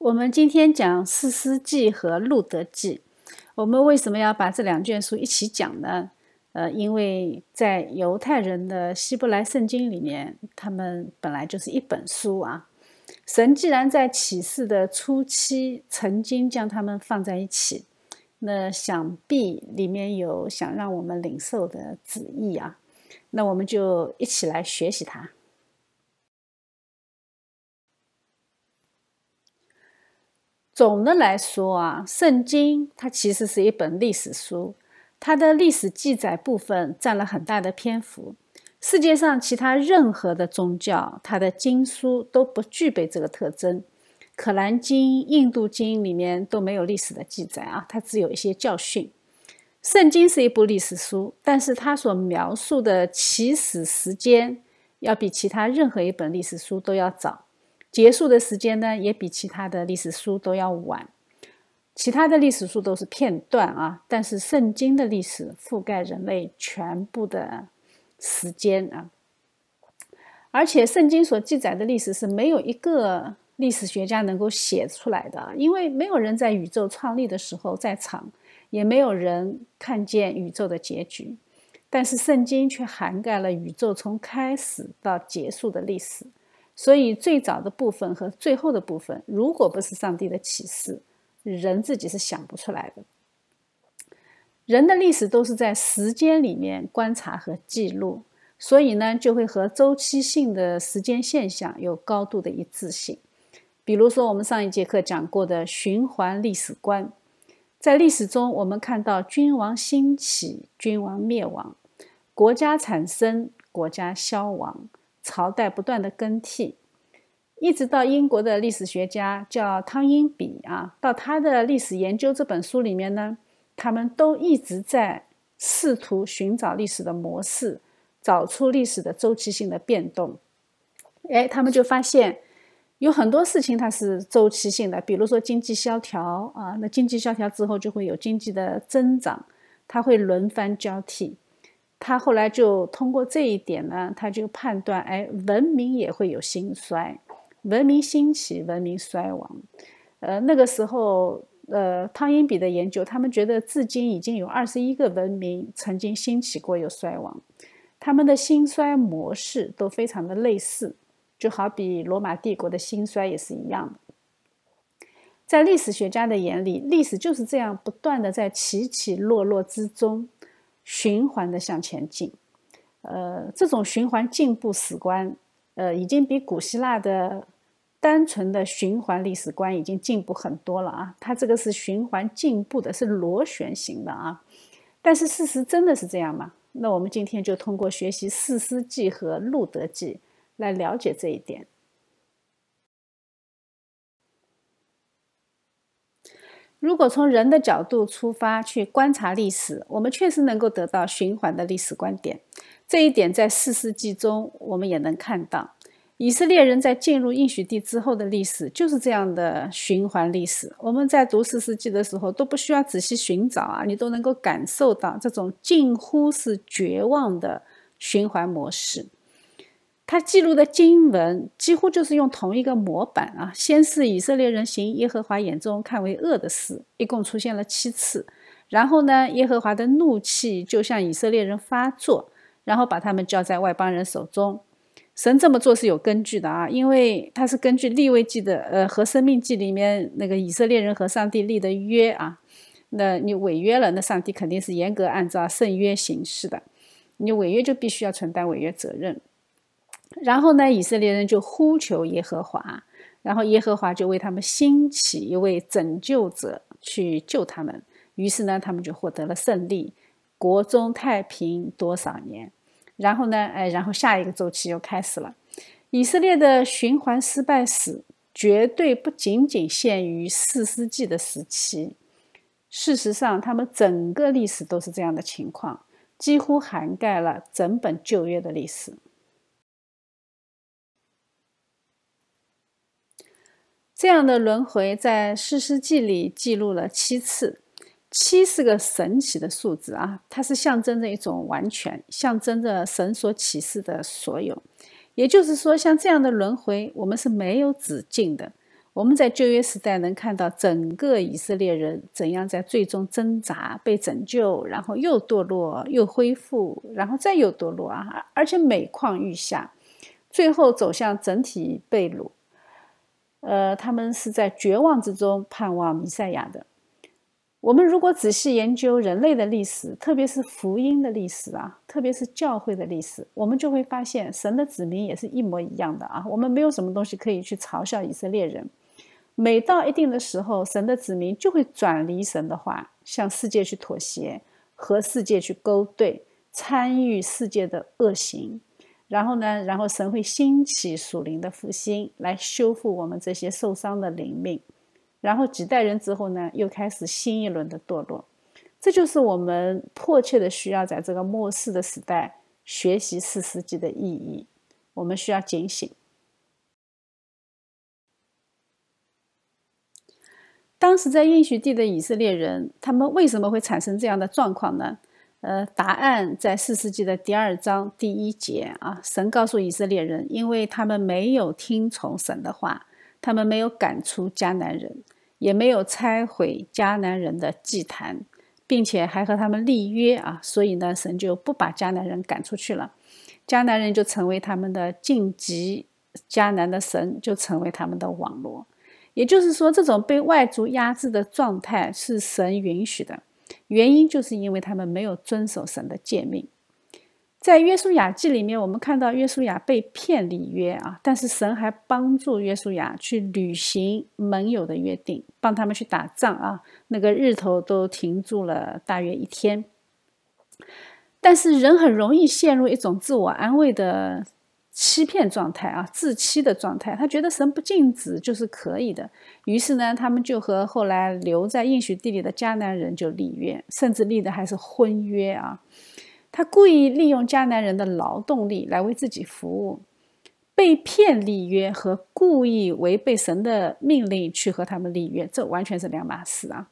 我们今天讲《四诗记》和《路德记》，我们为什么要把这两卷书一起讲呢？呃，因为在犹太人的希伯来圣经里面，他们本来就是一本书啊。神既然在启示的初期曾经将他们放在一起，那想必里面有想让我们领受的旨意啊。那我们就一起来学习它。总的来说啊，圣经它其实是一本历史书，它的历史记载部分占了很大的篇幅。世界上其他任何的宗教，它的经书都不具备这个特征。可兰经、印度经里面都没有历史的记载啊，它只有一些教训。圣经是一部历史书，但是它所描述的起始时间要比其他任何一本历史书都要早。结束的时间呢，也比其他的历史书都要晚。其他的历史书都是片段啊，但是圣经的历史覆盖人类全部的时间啊。而且圣经所记载的历史是没有一个历史学家能够写出来的，因为没有人在宇宙创立的时候在场，也没有人看见宇宙的结局。但是圣经却涵盖了宇宙从开始到结束的历史。所以，最早的部分和最后的部分，如果不是上帝的启示，人自己是想不出来的。人的历史都是在时间里面观察和记录，所以呢，就会和周期性的时间现象有高度的一致性。比如说，我们上一节课讲过的循环历史观，在历史中，我们看到君王兴起，君王灭亡，国家产生，国家消亡。朝代不断的更替，一直到英国的历史学家叫汤因比啊，到他的历史研究这本书里面呢，他们都一直在试图寻找历史的模式，找出历史的周期性的变动。哎，他们就发现有很多事情它是周期性的，比如说经济萧条啊，那经济萧条之后就会有经济的增长，它会轮番交替。他后来就通过这一点呢，他就判断，哎，文明也会有兴衰，文明兴起，文明衰亡。呃，那个时候，呃，汤因比的研究，他们觉得至今已经有二十一个文明曾经兴起过，有衰亡，他们的兴衰模式都非常的类似，就好比罗马帝国的兴衰也是一样的。在历史学家的眼里，历史就是这样不断的在起起落落之中。循环的向前进，呃，这种循环进步史观，呃，已经比古希腊的单纯的循环历史观已经进步很多了啊。它这个是循环进步的，是螺旋形的啊。但是事实真的是这样吗？那我们今天就通过学习《四诗记》和《路德记》来了解这一点。如果从人的角度出发去观察历史，我们确实能够得到循环的历史观点。这一点在四世纪中我们也能看到。以色列人在进入应许地之后的历史就是这样的循环历史。我们在读四世纪的时候都不需要仔细寻找啊，你都能够感受到这种近乎是绝望的循环模式。他记录的经文几乎就是用同一个模板啊，先是以色列人行耶和华眼中看为恶的事，一共出现了七次。然后呢，耶和华的怒气就向以色列人发作，然后把他们交在外邦人手中。神这么做是有根据的啊，因为他是根据立位记的呃和生命记里面那个以色列人和上帝立的约啊，那你违约了，那上帝肯定是严格按照圣约行事的，你违约就必须要承担违约责任。然后呢，以色列人就呼求耶和华，然后耶和华就为他们兴起一位拯救者去救他们。于是呢，他们就获得了胜利，国中太平多少年。然后呢，哎，然后下一个周期又开始了。以色列的循环失败史绝对不仅仅限于四世纪的时期，事实上，他们整个历史都是这样的情况，几乎涵盖了整本旧约的历史。这样的轮回在《诗诗记》里记录了七次，七是个神奇的数字啊！它是象征着一种完全，象征着神所启示的所有。也就是说，像这样的轮回，我们是没有止境的。我们在旧约时代能看到整个以色列人怎样在最终挣扎、被拯救，然后又堕落、又恢复，然后再又堕落啊，而且每况愈下，最后走向整体被掳。呃，他们是在绝望之中盼望弥赛亚的。我们如果仔细研究人类的历史，特别是福音的历史啊，特别是教会的历史，我们就会发现，神的子民也是一模一样的啊。我们没有什么东西可以去嘲笑以色列人。每到一定的时候，神的子民就会转离神的话，向世界去妥协，和世界去勾兑，参与世界的恶行。然后呢，然后神会兴起属灵的复兴，来修复我们这些受伤的灵命。然后几代人之后呢，又开始新一轮的堕落，这就是我们迫切的需要在这个末世的时代学习四世纪的意义。我们需要警醒。当时在应许地的以色列人，他们为什么会产生这样的状况呢？呃，答案在四世纪的第二章第一节啊，神告诉以色列人，因为他们没有听从神的话。他们没有赶出迦南人，也没有拆毁迦南人的祭坛，并且还和他们立约啊，所以呢，神就不把迦南人赶出去了，迦南人就成为他们的晋级，迦南的神就成为他们的网络。也就是说，这种被外族压制的状态是神允许的，原因就是因为他们没有遵守神的诫命。在约书亚记里面，我们看到约书亚被骗里约啊，但是神还帮助约书亚去履行盟友的约定，帮他们去打仗啊。那个日头都停住了大约一天。但是人很容易陷入一种自我安慰的欺骗状态啊，自欺的状态。他觉得神不禁止就是可以的，于是呢，他们就和后来留在应许地里的迦南人就立约，甚至立的还是婚约啊。他故意利用迦南人的劳动力来为自己服务，被骗立约和故意违背神的命令去和他们立约，这完全是两码事啊！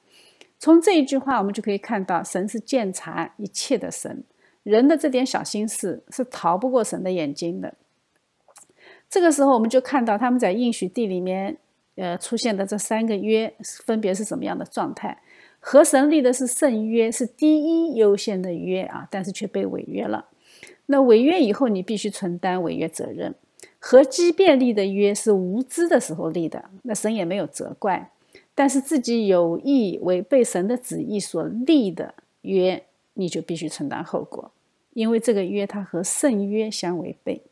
从这一句话，我们就可以看到，神是鉴察一切的神，人的这点小心思是逃不过神的眼睛的。这个时候，我们就看到他们在应许地里面，呃，出现的这三个约分别是什么样的状态。和神立的是圣约，是第一优先的约啊，但是却被违约了。那违约以后，你必须承担违约责任。和基便立的约是无知的时候立的，那神也没有责怪。但是自己有意违背神的旨意所立的约，你就必须承担后果，因为这个约它和圣约相违背。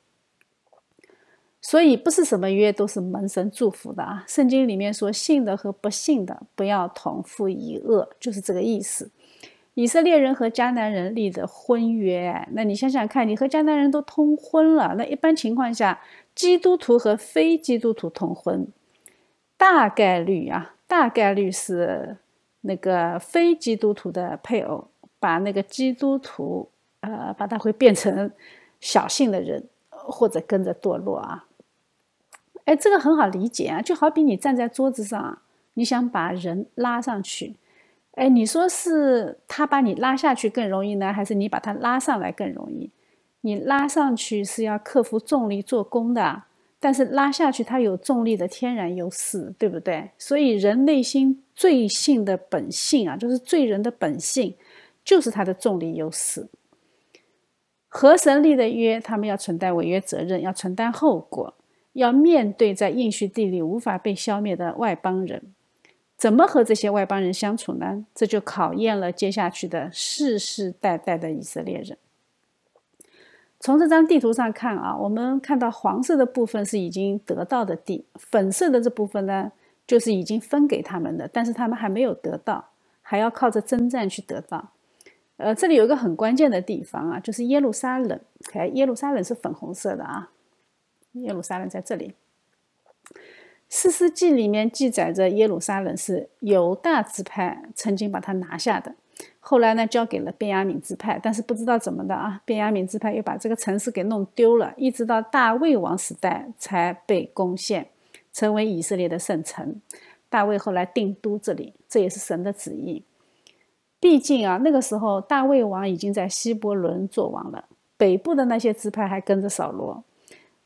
所以不是什么约都是门神祝福的啊！圣经里面说，信的和不信的不要同父一恶，就是这个意思。以色列人和迦南人立的婚约，那你想想看，你和迦南人都通婚了，那一般情况下，基督徒和非基督徒通婚，大概率啊，大概率是那个非基督徒的配偶把那个基督徒，呃，把他会变成小信的人，或者跟着堕落啊。哎，这个很好理解啊，就好比你站在桌子上，你想把人拉上去，哎，你说是他把你拉下去更容易呢，还是你把他拉上来更容易？你拉上去是要克服重力做功的，但是拉下去它有重力的天然优势，对不对？所以人内心最性的本性啊，就是罪人的本性，就是他的重力优势。和神立的约，他们要承担违约责任，要承担后果。要面对在应许地里无法被消灭的外邦人，怎么和这些外邦人相处呢？这就考验了接下去的世世代代的以色列人。从这张地图上看啊，我们看到黄色的部分是已经得到的地，粉色的这部分呢，就是已经分给他们的，但是他们还没有得到，还要靠着征战去得到。呃，这里有一个很关键的地方啊，就是耶路撒冷。哎，耶路撒冷是粉红色的啊。耶路撒冷在这里，《四世纪》里面记载着耶路撒冷是犹大支派曾经把它拿下的，后来呢交给了便雅悯支派，但是不知道怎么的啊，便雅悯支派又把这个城市给弄丢了，一直到大卫王时代才被攻陷，成为以色列的圣城。大卫后来定都这里，这也是神的旨意。毕竟啊，那个时候大卫王已经在希伯伦做王了，北部的那些支派还跟着扫罗。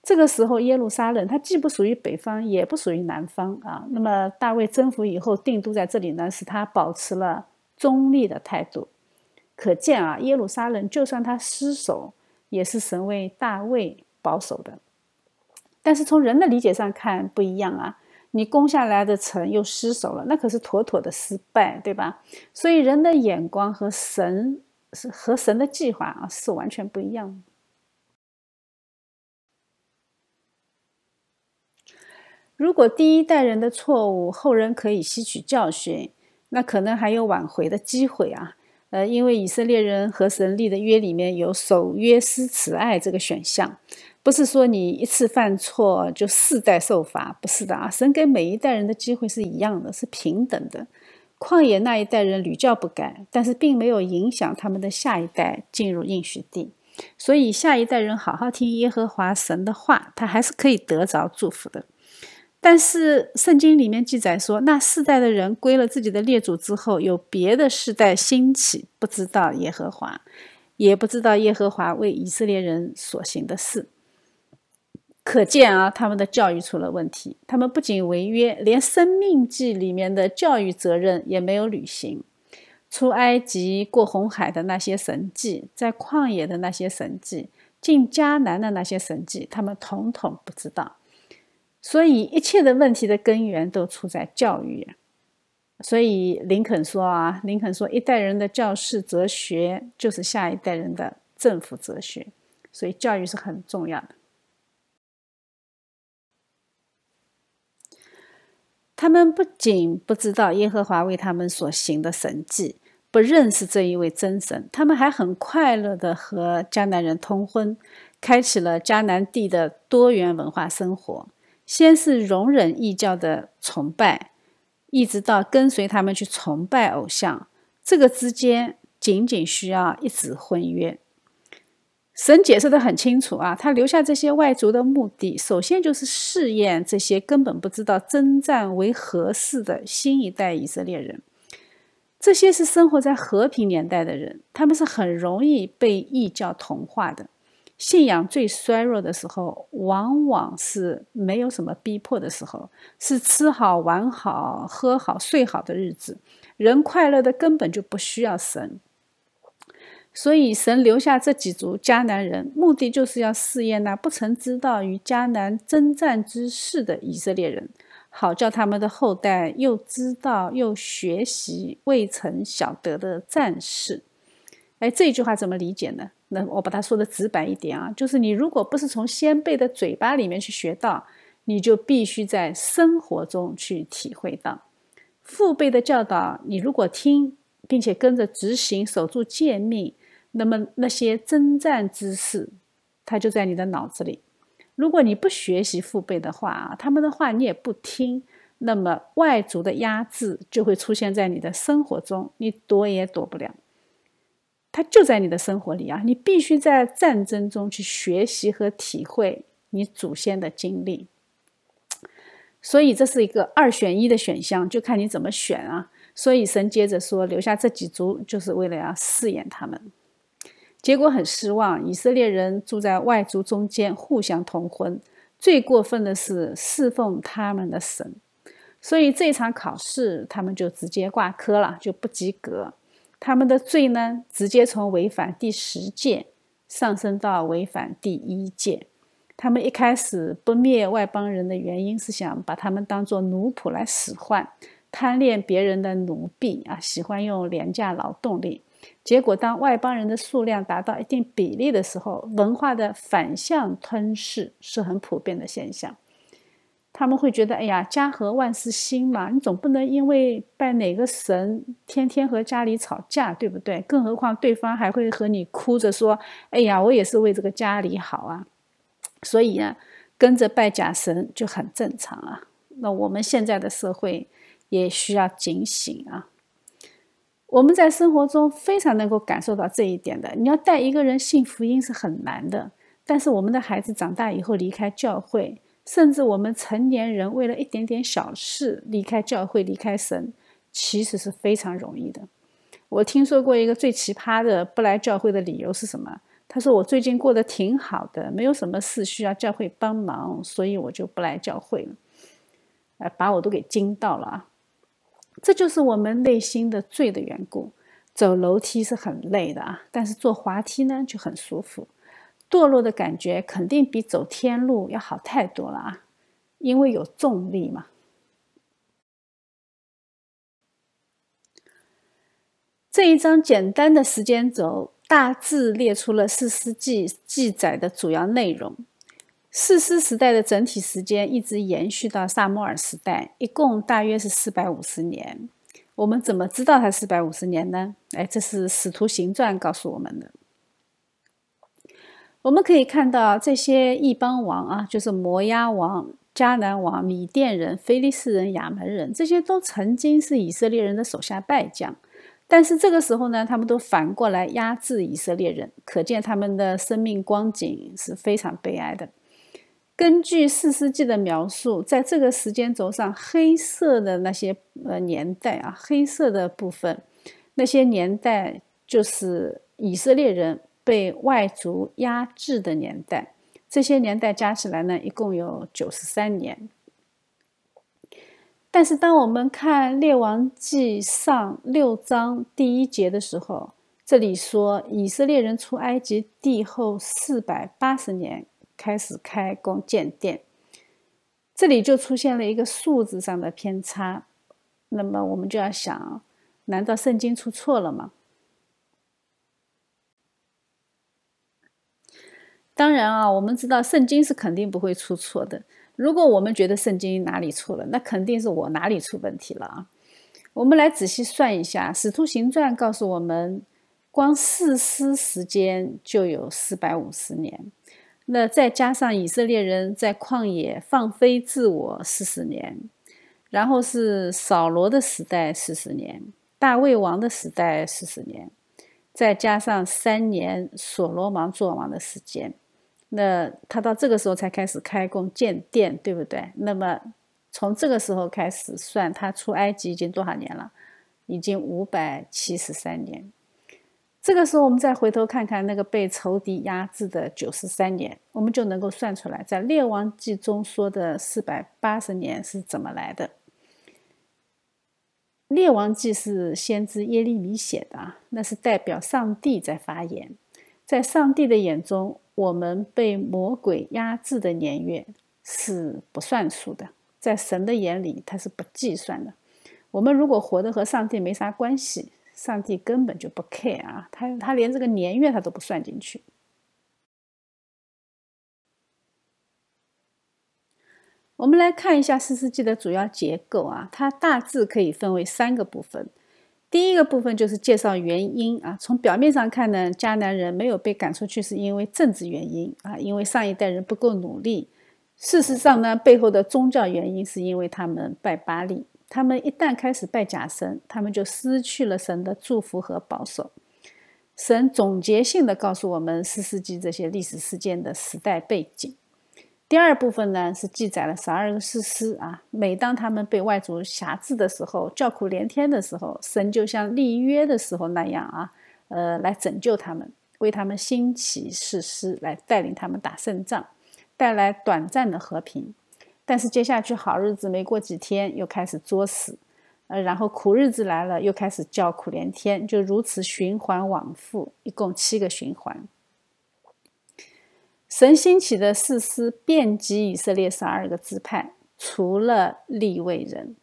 这个时候，耶路撒冷它既不属于北方，也不属于南方啊。那么大卫征服以后定都在这里呢，使他保持了中立的态度。可见啊，耶路撒冷就算他失守，也是神为大卫保守的。但是从人的理解上看不一样啊，你攻下来的城又失守了，那可是妥妥的失败，对吧？所以人的眼光和神是和神的计划啊是完全不一样的。如果第一代人的错误后人可以吸取教训，那可能还有挽回的机会啊。呃，因为以色列人和神立的约里面有守约施慈爱这个选项，不是说你一次犯错就世代受罚，不是的啊。神给每一代人的机会是一样的，是平等的。旷野那一代人屡教不改，但是并没有影响他们的下一代进入应许地，所以下一代人好好听耶和华神的话，他还是可以得着祝福的。但是圣经里面记载说，那世代的人归了自己的列祖之后，有别的世代兴起，不知道耶和华，也不知道耶和华为以色列人所行的事。可见啊，他们的教育出了问题。他们不仅违约，连生命记里面的教育责任也没有履行。出埃及、过红海的那些神迹，在旷野的那些神迹，进迦南的那些神迹，他们统统不知道。所以一切的问题的根源都出在教育。所以林肯说啊，林肯说，一代人的教士哲学就是下一代人的政府哲学。所以教育是很重要的。他们不仅不知道耶和华为他们所行的神迹，不认识这一位真神，他们还很快乐的和迦南人通婚，开启了迦南地的多元文化生活。先是容忍异教的崇拜，一直到跟随他们去崇拜偶像，这个之间仅仅需要一纸婚约。神解释的很清楚啊，他留下这些外族的目的，首先就是试验这些根本不知道征战为何事的新一代以色列人。这些是生活在和平年代的人，他们是很容易被异教同化的。信仰最衰弱的时候，往往是没有什么逼迫的时候，是吃好、玩好、喝好、睡好的日子，人快乐的根本就不需要神。所以，神留下这几族迦南人，目的就是要试验那不曾知道与迦南征战之事的以色列人，好叫他们的后代又知道又学习未曾晓得的战事。哎，这句话怎么理解呢？那我把它说的直白一点啊，就是你如果不是从先辈的嘴巴里面去学到，你就必须在生活中去体会到父辈的教导。你如果听，并且跟着执行，守住诫命，那么那些征战之事，它就在你的脑子里。如果你不学习父辈的话啊，他们的话你也不听，那么外族的压制就会出现在你的生活中，你躲也躲不了。它就在你的生活里啊！你必须在战争中去学习和体会你祖先的经历，所以这是一个二选一的选项，就看你怎么选啊！所以神接着说，留下这几族就是为了要试验他们，结果很失望。以色列人住在外族中间，互相通婚，最过分的是侍奉他们的神，所以这场考试他们就直接挂科了，就不及格。他们的罪呢，直接从违反第十诫上升到违反第一诫。他们一开始不灭外邦人的原因是想把他们当做奴仆来使唤，贪恋别人的奴婢啊，喜欢用廉价劳动力。结果，当外邦人的数量达到一定比例的时候，文化的反向吞噬是很普遍的现象。他们会觉得，哎呀，家和万事兴嘛，你总不能因为拜哪个神，天天和家里吵架，对不对？更何况对方还会和你哭着说，哎呀，我也是为这个家里好啊。所以啊，跟着拜假神就很正常啊。那我们现在的社会也需要警醒啊。我们在生活中非常能够感受到这一点的。你要带一个人信福音是很难的，但是我们的孩子长大以后离开教会。甚至我们成年人为了一点点小事离开教会、离开神，其实是非常容易的。我听说过一个最奇葩的不来教会的理由是什么？他说：“我最近过得挺好的，没有什么事需要教会帮忙，所以我就不来教会了。”呃，把我都给惊到了啊！这就是我们内心的罪的缘故。走楼梯是很累的啊，但是坐滑梯呢就很舒服。堕落的感觉肯定比走天路要好太多了啊，因为有重力嘛。这一张简单的时间轴。大致列出了四世纪记载的主要内容。四师时代的整体时间一直延续到萨摩尔时代，一共大约是四百五十年。我们怎么知道它四百五十年呢？哎，这是《使徒行传》告诉我们的。我们可以看到这些异邦王啊，就是摩押王、迦南王、米甸人、菲利士人、亚门人，这些都曾经是以色列人的手下败将。但是这个时候呢，他们都反过来压制以色列人，可见他们的生命光景是非常悲哀的。根据四世纪的描述，在这个时间轴上，黑色的那些呃年代啊，黑色的部分，那些年代就是以色列人被外族压制的年代。这些年代加起来呢，一共有九十三年。但是，当我们看《列王记上》六章第一节的时候，这里说以色列人出埃及地后四百八十年开始开工建殿，这里就出现了一个数字上的偏差。那么，我们就要想，难道圣经出错了吗？当然啊，我们知道圣经是肯定不会出错的。如果我们觉得圣经哪里错了，那肯定是我哪里出问题了啊！我们来仔细算一下，《使徒行传》告诉我们，光四师时间就有四百五十年，那再加上以色列人在旷野放飞自我四十年，然后是扫罗的时代四十年，大卫王的时代四十年，再加上三年所罗门作王的时间。那他到这个时候才开始开工建殿，对不对？那么从这个时候开始算，他出埃及已经多少年了？已经五百七十三年。这个时候我们再回头看看那个被仇敌压制的九十三年，我们就能够算出来，在列王记中说的四百八十年是怎么来的。列王记是先知耶利米写的啊，那是代表上帝在发言，在上帝的眼中。我们被魔鬼压制的年月是不算数的，在神的眼里，它是不计算的。我们如果活得和上帝没啥关系，上帝根本就不 care 啊，他他连这个年月他都不算进去。我们来看一下四世纪的主要结构啊，它大致可以分为三个部分。第一个部分就是介绍原因啊。从表面上看呢，迦南人没有被赶出去是因为政治原因啊，因为上一代人不够努力。事实上呢，背后的宗教原因是因为他们拜巴利。他们一旦开始拜假神，他们就失去了神的祝福和保守。神总结性的告诉我们四世纪这些历史事件的时代背景。第二部分呢是记载了十二个士师啊，每当他们被外族辖制的时候，叫苦连天的时候，神就像立约的时候那样啊，呃，来拯救他们，为他们兴起士师来带领他们打胜仗，带来短暂的和平。但是接下去好日子没过几天，又开始作死，呃，然后苦日子来了，又开始叫苦连天，就如此循环往复，一共七个循环。神兴起的四师遍及以色列十二个支派，除了立位人。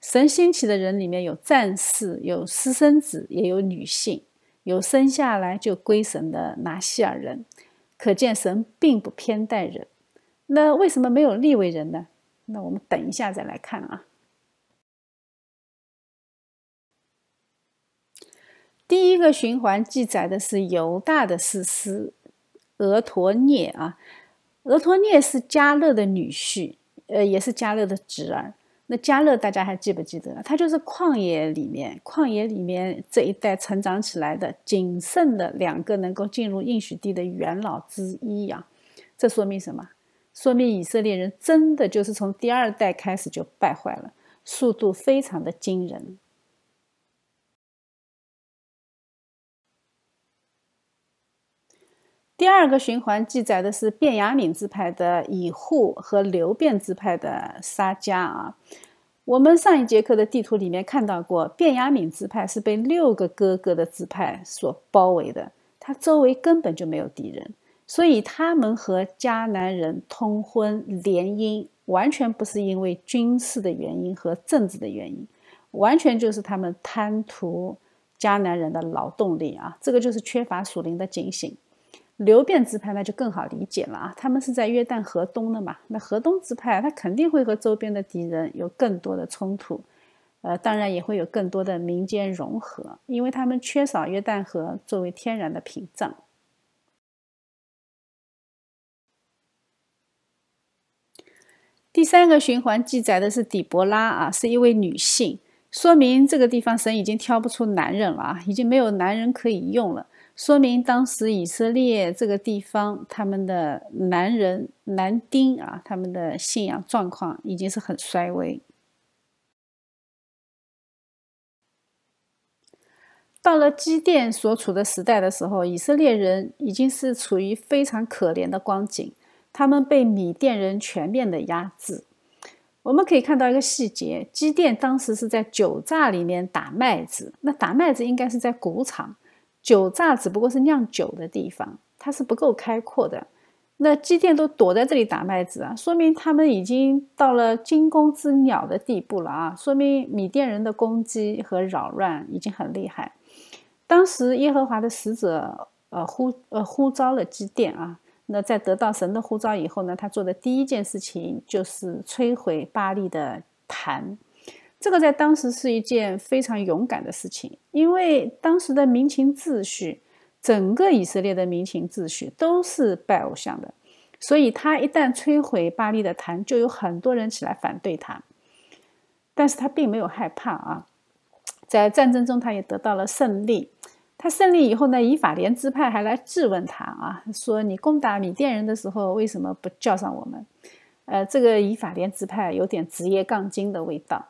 神兴起的人里面有战士，有私生子，也有女性，有生下来就归神的拿西尔人。可见神并不偏待人。那为什么没有立位人呢？那我们等一下再来看啊。第一个循环记载的是犹大的四师。俄陀涅啊，俄陀涅是加勒的女婿，呃，也是加勒的侄儿。那加勒大家还记不记得？他就是旷野里面，旷野里面这一代成长起来的仅剩的两个能够进入应许地的元老之一呀。这说明什么？说明以色列人真的就是从第二代开始就败坏了，速度非常的惊人。第二个循环记载的是卞雅敏支派的乙户和流变支派的沙迦啊。我们上一节课的地图里面看到过，卞雅敏支派是被六个哥哥的支派所包围的，他周围根本就没有敌人，所以他们和迦南人通婚联姻，完全不是因为军事的原因和政治的原因，完全就是他们贪图迦南人的劳动力啊，这个就是缺乏属灵的警醒。流变支派那就更好理解了啊，他们是在约旦河东的嘛，那河东支派他肯定会和周边的敌人有更多的冲突，呃，当然也会有更多的民间融合，因为他们缺少约旦河作为天然的屏障。第三个循环记载的是底波拉啊，是一位女性，说明这个地方神已经挑不出男人了啊，已经没有男人可以用了。说明当时以色列这个地方，他们的男人男丁啊，他们的信仰状况已经是很衰微。到了基甸所处的时代的时候，以色列人已经是处于非常可怜的光景，他们被米甸人全面的压制。我们可以看到一个细节：基甸当时是在酒榨里面打麦子，那打麦子应该是在谷场。酒榨只不过是酿酒的地方，它是不够开阔的。那基甸都躲在这里打麦子啊，说明他们已经到了惊弓之鸟的地步了啊！说明米甸人的攻击和扰乱已经很厉害。当时耶和华的使者呃呼呃呼召了基甸啊，那在得到神的呼召以后呢，他做的第一件事情就是摧毁巴利的坛。这个在当时是一件非常勇敢的事情，因为当时的民情秩序，整个以色列的民情秩序都是拜偶像的，所以他一旦摧毁巴黎的坛，就有很多人起来反对他。但是他并没有害怕啊，在战争中他也得到了胜利。他胜利以后呢，以法莲支派还来质问他啊，说你攻打米甸人的时候为什么不叫上我们？呃，这个以法莲支派有点职业杠精的味道。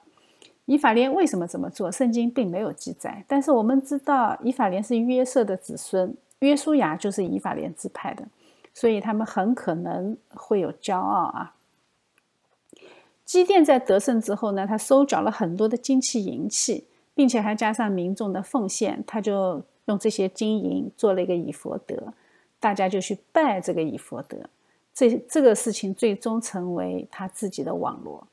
以法莲为什么这么做？圣经并没有记载。但是我们知道，以法莲是约瑟的子孙，约书亚就是以法莲支派的，所以他们很可能会有骄傲啊。基甸在得胜之后呢，他收缴了很多的金器银器，并且还加上民众的奉献，他就用这些金银做了一个以佛德，大家就去拜这个以佛德。这这个事情最终成为他自己的网络。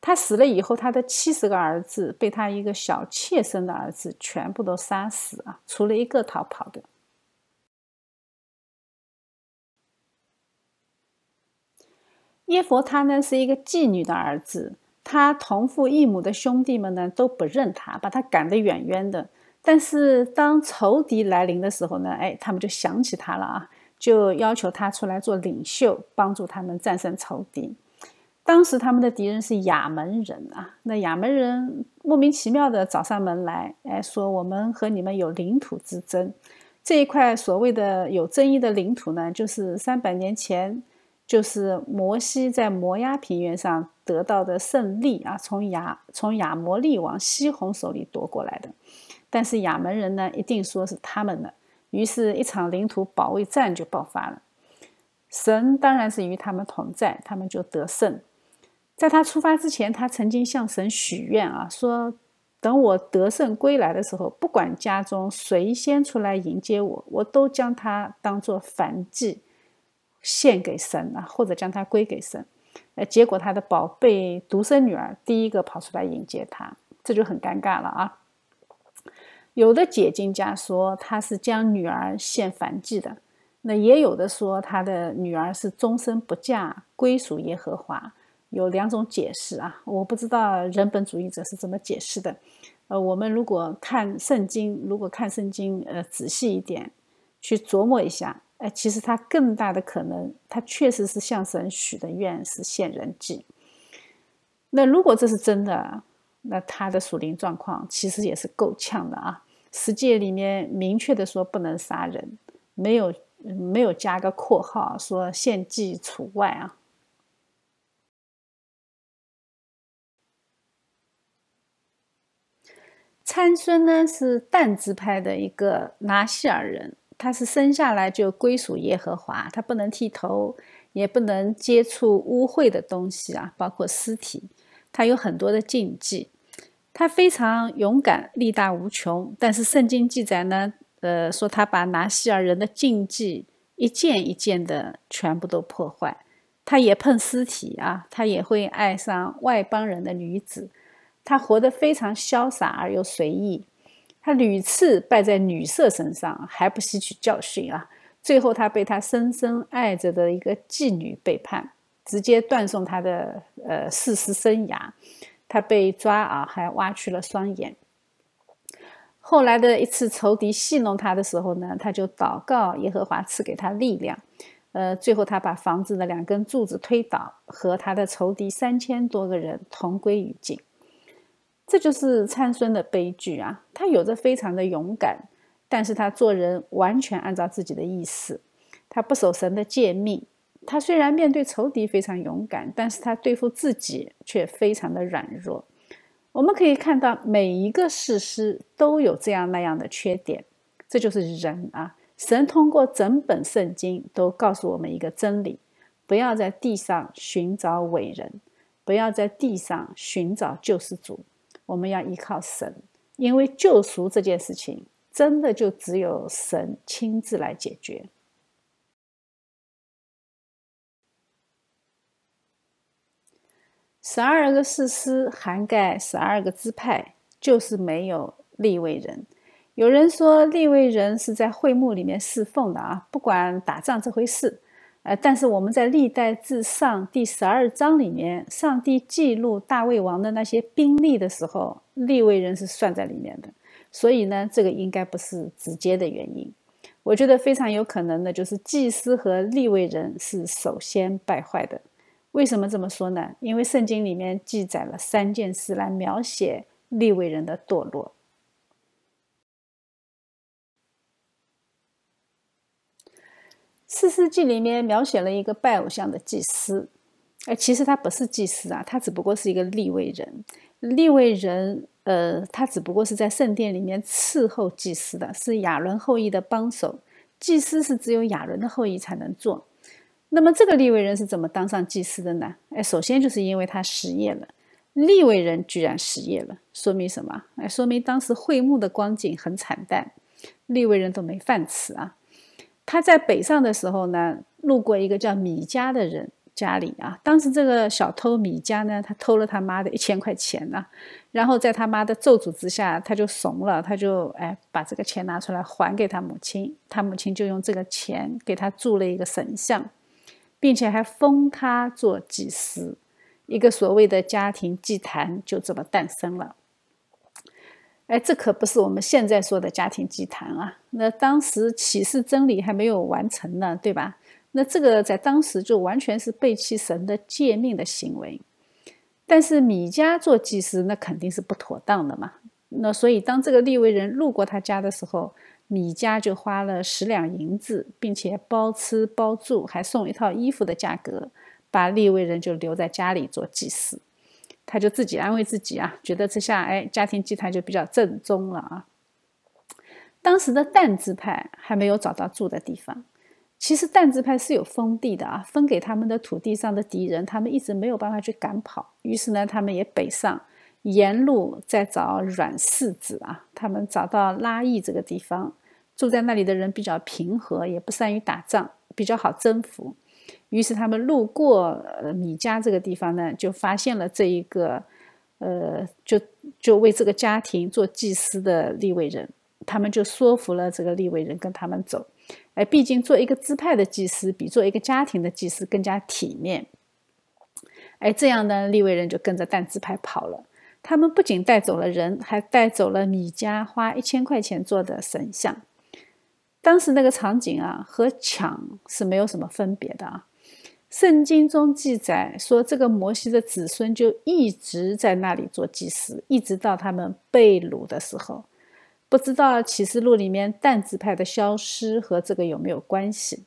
他死了以后，他的七十个儿子被他一个小妾生的儿子全部都杀死啊，除了一个逃跑的。耶佛他呢是一个妓女的儿子，他同父异母的兄弟们呢都不认他，把他赶得远远的。但是当仇敌来临的时候呢，哎，他们就想起他了啊，就要求他出来做领袖，帮助他们战胜仇敌。当时他们的敌人是亚门人啊，那亚门人莫名其妙的找上门来，哎，说我们和你们有领土之争。这一块所谓的有争议的领土呢，就是三百年前，就是摩西在摩押平原上得到的胜利啊，从亚从亚摩利王西宏手里夺过来的。但是亚门人呢，一定说是他们的，于是，一场领土保卫战就爆发了。神当然是与他们同在，他们就得胜。在他出发之前，他曾经向神许愿啊，说等我得胜归来的时候，不管家中谁先出来迎接我，我都将他当做燔祭献给神啊，或者将他归给神。呃，结果他的宝贝独生女儿第一个跑出来迎接他，这就很尴尬了啊。有的解经家说他是将女儿献燔祭的，那也有的说他的女儿是终身不嫁，归属耶和华。有两种解释啊，我不知道人本主义者是怎么解释的。呃，我们如果看圣经，如果看圣经，呃，仔细一点去琢磨一下，哎，其实他更大的可能，他确实是向神许的愿是献人祭。那如果这是真的，那他的属灵状况其实也是够呛的啊。十诫里面明确的说不能杀人，没有没有加个括号说献祭除外啊。参孙呢是但支派的一个拿西尔人，他是生下来就归属耶和华，他不能剃头，也不能接触污秽的东西啊，包括尸体。他有很多的禁忌。他非常勇敢，力大无穷。但是圣经记载呢，呃，说他把拿西尔人的禁忌一件一件的全部都破坏。他也碰尸体啊，他也会爱上外邦人的女子。他活得非常潇洒而又随意。他屡次败在女色身上，还不吸取教训啊！最后，他被他深深爱着的一个妓女背叛，直接断送他的呃事实生涯。他被抓啊，还挖去了双眼。后来的一次仇敌戏弄他的时候呢，他就祷告耶和华赐给他力量。呃，最后他把房子的两根柱子推倒，和他的仇敌三千多个人同归于尽。这就是参孙的悲剧啊！他有着非常的勇敢，但是他做人完全按照自己的意思，他不守神的诫命。他虽然面对仇敌非常勇敢，但是他对付自己却非常的软弱。我们可以看到每一个事实都有这样那样的缺点，这就是人啊！神通过整本圣经都告诉我们一个真理：不要在地上寻找伟人，不要在地上寻找救世主。我们要依靠神，因为救赎这件事情真的就只有神亲自来解决。十二个士师涵盖十二个支派，就是没有立位人。有人说立位人是在会幕里面侍奉的啊，不管打仗这回事。呃，但是我们在历代至上第十二章里面，上帝记录大卫王的那些兵力的时候，立位人是算在里面的。所以呢，这个应该不是直接的原因。我觉得非常有可能的就是祭司和立位人是首先败坏的。为什么这么说呢？因为圣经里面记载了三件事来描写立位人的堕落。四世纪里面描写了一个拜偶像的祭司，哎，其实他不是祭司啊，他只不过是一个立位人。立位人，呃，他只不过是在圣殿里面伺候祭司的，是亚伦后裔的帮手。祭司是只有亚伦的后裔才能做。那么这个立位人是怎么当上祭司的呢？哎，首先就是因为他失业了。立位人居然失业了，说明什么？哎，说明当时会幕的光景很惨淡，立位人都没饭吃啊。他在北上的时候呢，路过一个叫米迦的人家里啊。当时这个小偷米迦呢，他偷了他妈的一千块钱呢，然后在他妈的咒诅之下，他就怂了，他就哎把这个钱拿出来还给他母亲，他母亲就用这个钱给他铸了一个神像，并且还封他做祭司，一个所谓的家庭祭坛就这么诞生了。哎，这可不是我们现在说的家庭祭坛啊！那当时启示真理还没有完成呢，对吧？那这个在当时就完全是背弃神的诫命的行为。但是米迦做祭司，那肯定是不妥当的嘛。那所以当这个利未人路过他家的时候，米迦就花了十两银子，并且包吃包住，还送一套衣服的价格，把利未人就留在家里做祭司。他就自己安慰自己啊，觉得这下哎，家庭祭坛就比较正宗了啊。当时的但支派还没有找到住的地方，其实但支派是有封地的啊，分给他们的土地上的敌人，他们一直没有办法去赶跑，于是呢，他们也北上，沿路在找软柿子啊。他们找到拉邑这个地方，住在那里的人比较平和，也不善于打仗，比较好征服。于是他们路过米家这个地方呢，就发现了这一个，呃，就就为这个家庭做祭司的立位人，他们就说服了这个立位人跟他们走。哎，毕竟做一个支派的祭司比做一个家庭的祭司更加体面。哎，这样呢，立位人就跟着但支派跑了。他们不仅带走了人，还带走了米家花一千块钱做的神像。当时那个场景啊，和抢是没有什么分别的啊。圣经中记载说，这个摩西的子孙就一直在那里做祭司，一直到他们被掳的时候。不知道启示录里面但支派的消失和这个有没有关系？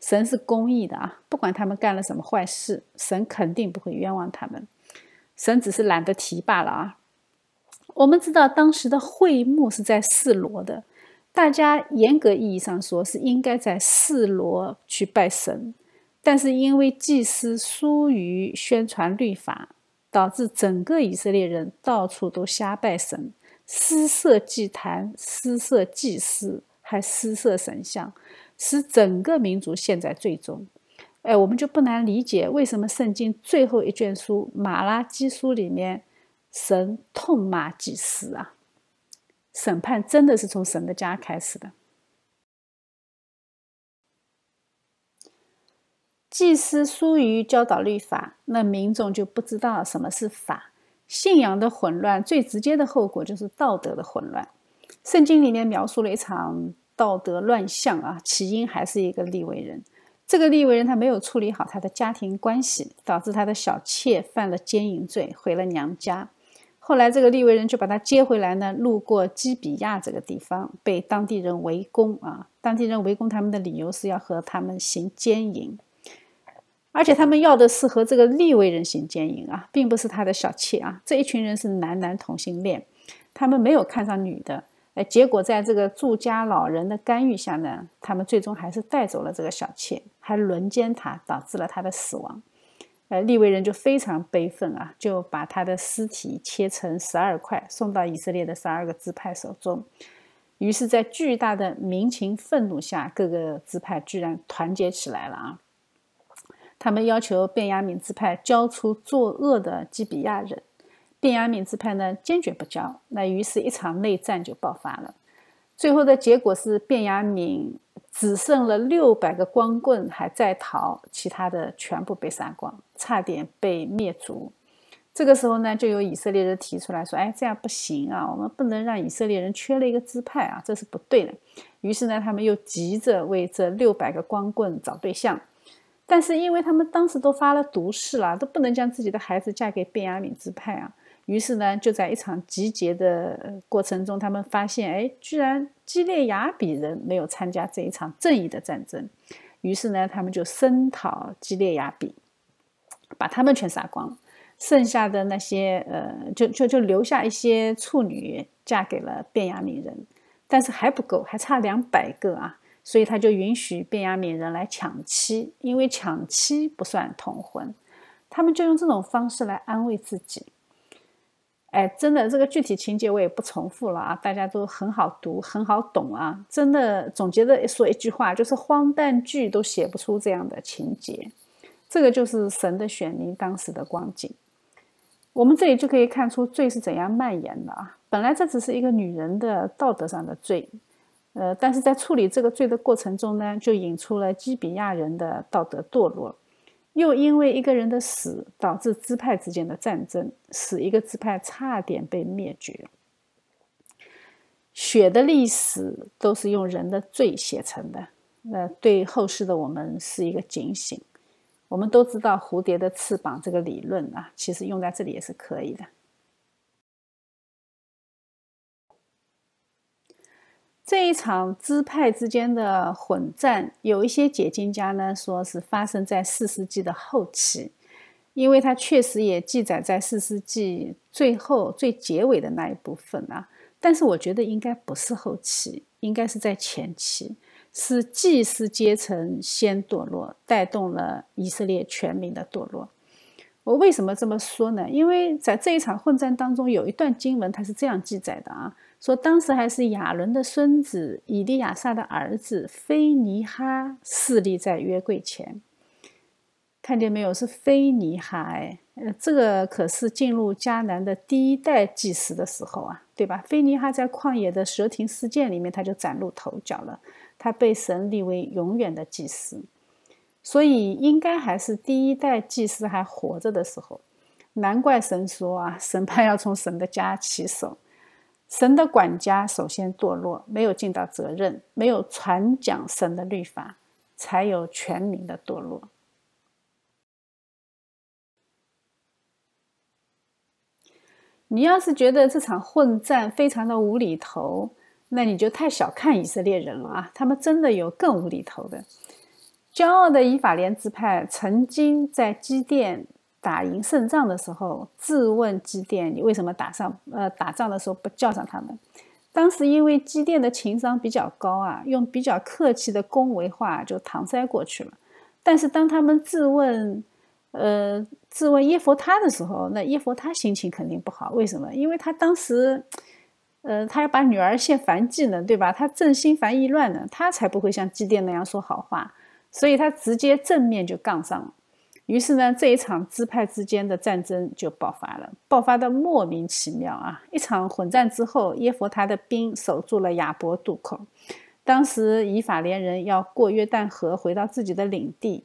神是公义的啊，不管他们干了什么坏事，神肯定不会冤枉他们。神只是懒得提罢了啊。我们知道当时的会幕是在示罗的。大家严格意义上说是应该在示罗去拜神，但是因为祭司疏于宣传律法，导致整个以色列人到处都瞎拜神，私设祭坛，私设祭司，还私设神像，使整个民族陷在最终。哎，我们就不难理解为什么圣经最后一卷书《马拉基书》里面，神痛骂祭司啊！审判真的是从神的家开始的。祭司疏于教导律法，那民众就不知道什么是法。信仰的混乱，最直接的后果就是道德的混乱。圣经里面描述了一场道德乱象啊，起因还是一个利未人。这个利未人他没有处理好他的家庭关系，导致他的小妾犯了奸淫罪，回了娘家。后来这个利未人就把他接回来呢，路过基比亚这个地方，被当地人围攻啊。当地人围攻他们的理由是要和他们行奸淫，而且他们要的是和这个利未人行奸淫啊，并不是他的小妾啊。这一群人是男男同性恋，他们没有看上女的。哎，结果在这个住家老人的干预下呢，他们最终还是带走了这个小妾，还轮奸她，导致了她的死亡。呃，利未人就非常悲愤啊，就把他的尸体切成十二块，送到以色列的十二个支派手中。于是，在巨大的民情愤怒下，各个支派居然团结起来了啊！他们要求便雅悯支派交出作恶的基比亚人。便雅悯支派呢坚决不交，那于是，一场内战就爆发了。最后的结果是，便雅悯只剩了六百个光棍还在逃，其他的全部被杀光，差点被灭族。这个时候呢，就有以色列人提出来说：“哎，这样不行啊，我们不能让以色列人缺了一个支派啊，这是不对的。”于是呢，他们又急着为这六百个光棍找对象，但是因为他们当时都发了毒誓了，都不能将自己的孩子嫁给便雅悯支派啊。于是呢，就在一场集结的过程中，他们发现，哎，居然基列雅比人没有参加这一场正义的战争。于是呢，他们就声讨基列雅比，把他们全杀光，剩下的那些，呃，就就就留下一些处女嫁给了便雅敏人，但是还不够，还差两百个啊，所以他就允许便雅悯人来抢妻，因为抢妻不算通婚，他们就用这种方式来安慰自己。哎，真的，这个具体情节我也不重复了啊，大家都很好读，很好懂啊。真的，总结的说一句话，就是荒诞剧都写不出这样的情节。这个就是神的选民当时的光景。我们这里就可以看出罪是怎样蔓延的啊。本来这只是一个女人的道德上的罪，呃，但是在处理这个罪的过程中呢，就引出了基比亚人的道德堕落。又因为一个人的死，导致支派之间的战争，使一个支派差点被灭绝。血的历史都是用人的罪写成的，那对后世的我们是一个警醒。我们都知道蝴蝶的翅膀这个理论啊，其实用在这里也是可以的。这一场支派之间的混战，有一些解经家呢说是发生在四世纪的后期，因为它确实也记载在四世纪最后最结尾的那一部分啊。但是我觉得应该不是后期，应该是在前期，是祭司阶层先堕落，带动了以色列全民的堕落。我为什么这么说呢？因为在这一场混战当中，有一段经文它是这样记载的啊。说当时还是亚伦的孙子以利亚撒的儿子菲尼哈侍立在约柜前，看见没有？是菲尼哈，哎，呃，这个可是进入迦南的第一代祭司的时候啊，对吧？菲尼哈在旷野的蛇亭事件里面，他就崭露头角了，他被神立为永远的祭司，所以应该还是第一代祭司还活着的时候，难怪神说啊，审判要从神的家起手。神的管家首先堕落，没有尽到责任，没有传讲神的律法，才有全民的堕落。你要是觉得这场混战非常的无厘头，那你就太小看以色列人了啊！他们真的有更无厘头的。骄傲的以法莲支派曾经在基甸。打赢胜仗的时候，质问基甸：“你为什么打上？呃，打仗的时候不叫上他们？”当时因为基甸的情商比较高啊，用比较客气的恭维话就搪塞过去了。但是当他们质问，呃，质问耶佛他的时候，那耶佛他心情肯定不好。为什么？因为他当时，呃，他要把女儿献燔祭呢，对吧？他正心烦意乱呢，他才不会像基甸那样说好话。所以他直接正面就杠上了。于是呢，这一场支派之间的战争就爆发了，爆发的莫名其妙啊！一场混战之后，耶佛他的兵守住了亚伯渡口。当时以法连人要过约旦河回到自己的领地，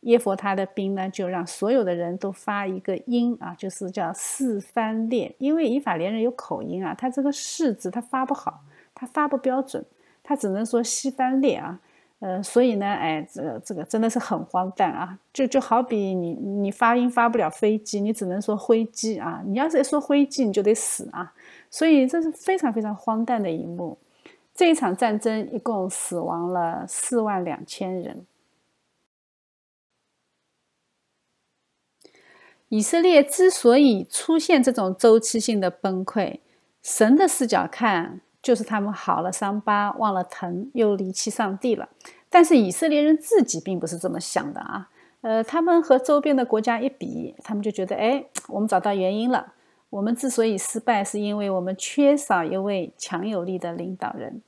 耶佛他的兵呢就让所有的人都发一个音啊，就是叫四番列，因为以法连人有口音啊，他这个“四”字他发不好，他发不标准，他只能说西番列啊。呃，所以呢，哎，这个这个真的是很荒诞啊！就就好比你你发音发不了飞机，你只能说灰机啊！你要是一说灰机，你就得死啊！所以这是非常非常荒诞的一幕。这一场战争一共死亡了四万两千人。以色列之所以出现这种周期性的崩溃，神的视角看。就是他们好了伤疤忘了疼，又离弃上帝了。但是以色列人自己并不是这么想的啊。呃，他们和周边的国家一比，他们就觉得，哎，我们找到原因了。我们之所以失败，是因为我们缺少一位强有力的领导人。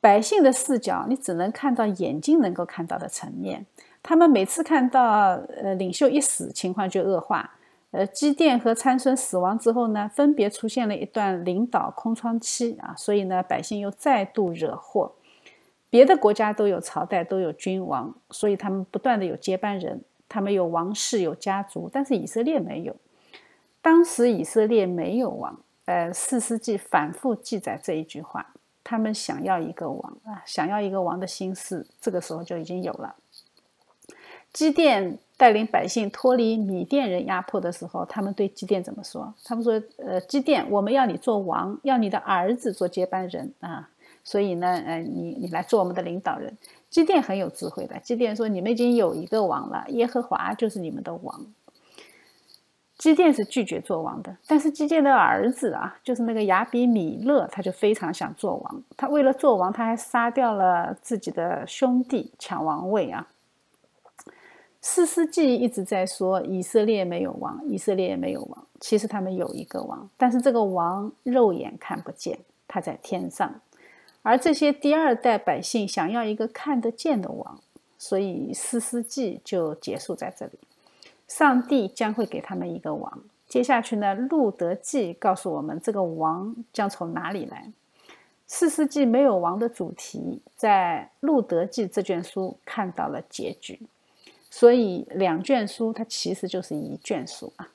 百姓的视角，你只能看到眼睛能够看到的层面。他们每次看到呃领袖一死，情况就恶化。呃，基甸和参孙死亡之后呢，分别出现了一段领导空窗期啊，所以呢，百姓又再度惹祸。别的国家都有朝代，都有君王，所以他们不断的有接班人，他们有王室，有家族，但是以色列没有。当时以色列没有王，呃，四世纪反复记载这一句话，他们想要一个王啊，想要一个王的心思，这个时候就已经有了。基甸。带领百姓脱离米甸人压迫的时候，他们对基甸怎么说？他们说：“呃，基甸，我们要你做王，要你的儿子做接班人啊！所以呢，呃，你你来做我们的领导人。”基甸很有智慧的。基甸说：“你们已经有一个王了，耶和华就是你们的王。”基甸是拒绝做王的，但是基甸的儿子啊，就是那个亚比米勒，他就非常想做王。他为了做王，他还杀掉了自己的兄弟，抢王位啊。四世纪一直在说以色列没有王，以色列没有王。其实他们有一个王，但是这个王肉眼看不见，他在天上。而这些第二代百姓想要一个看得见的王，所以四世纪就结束在这里。上帝将会给他们一个王。接下去呢，路德记告诉我们这个王将从哪里来。四世纪没有王的主题，在路德记这卷书看到了结局。所以两卷书它其实就是一卷书啊。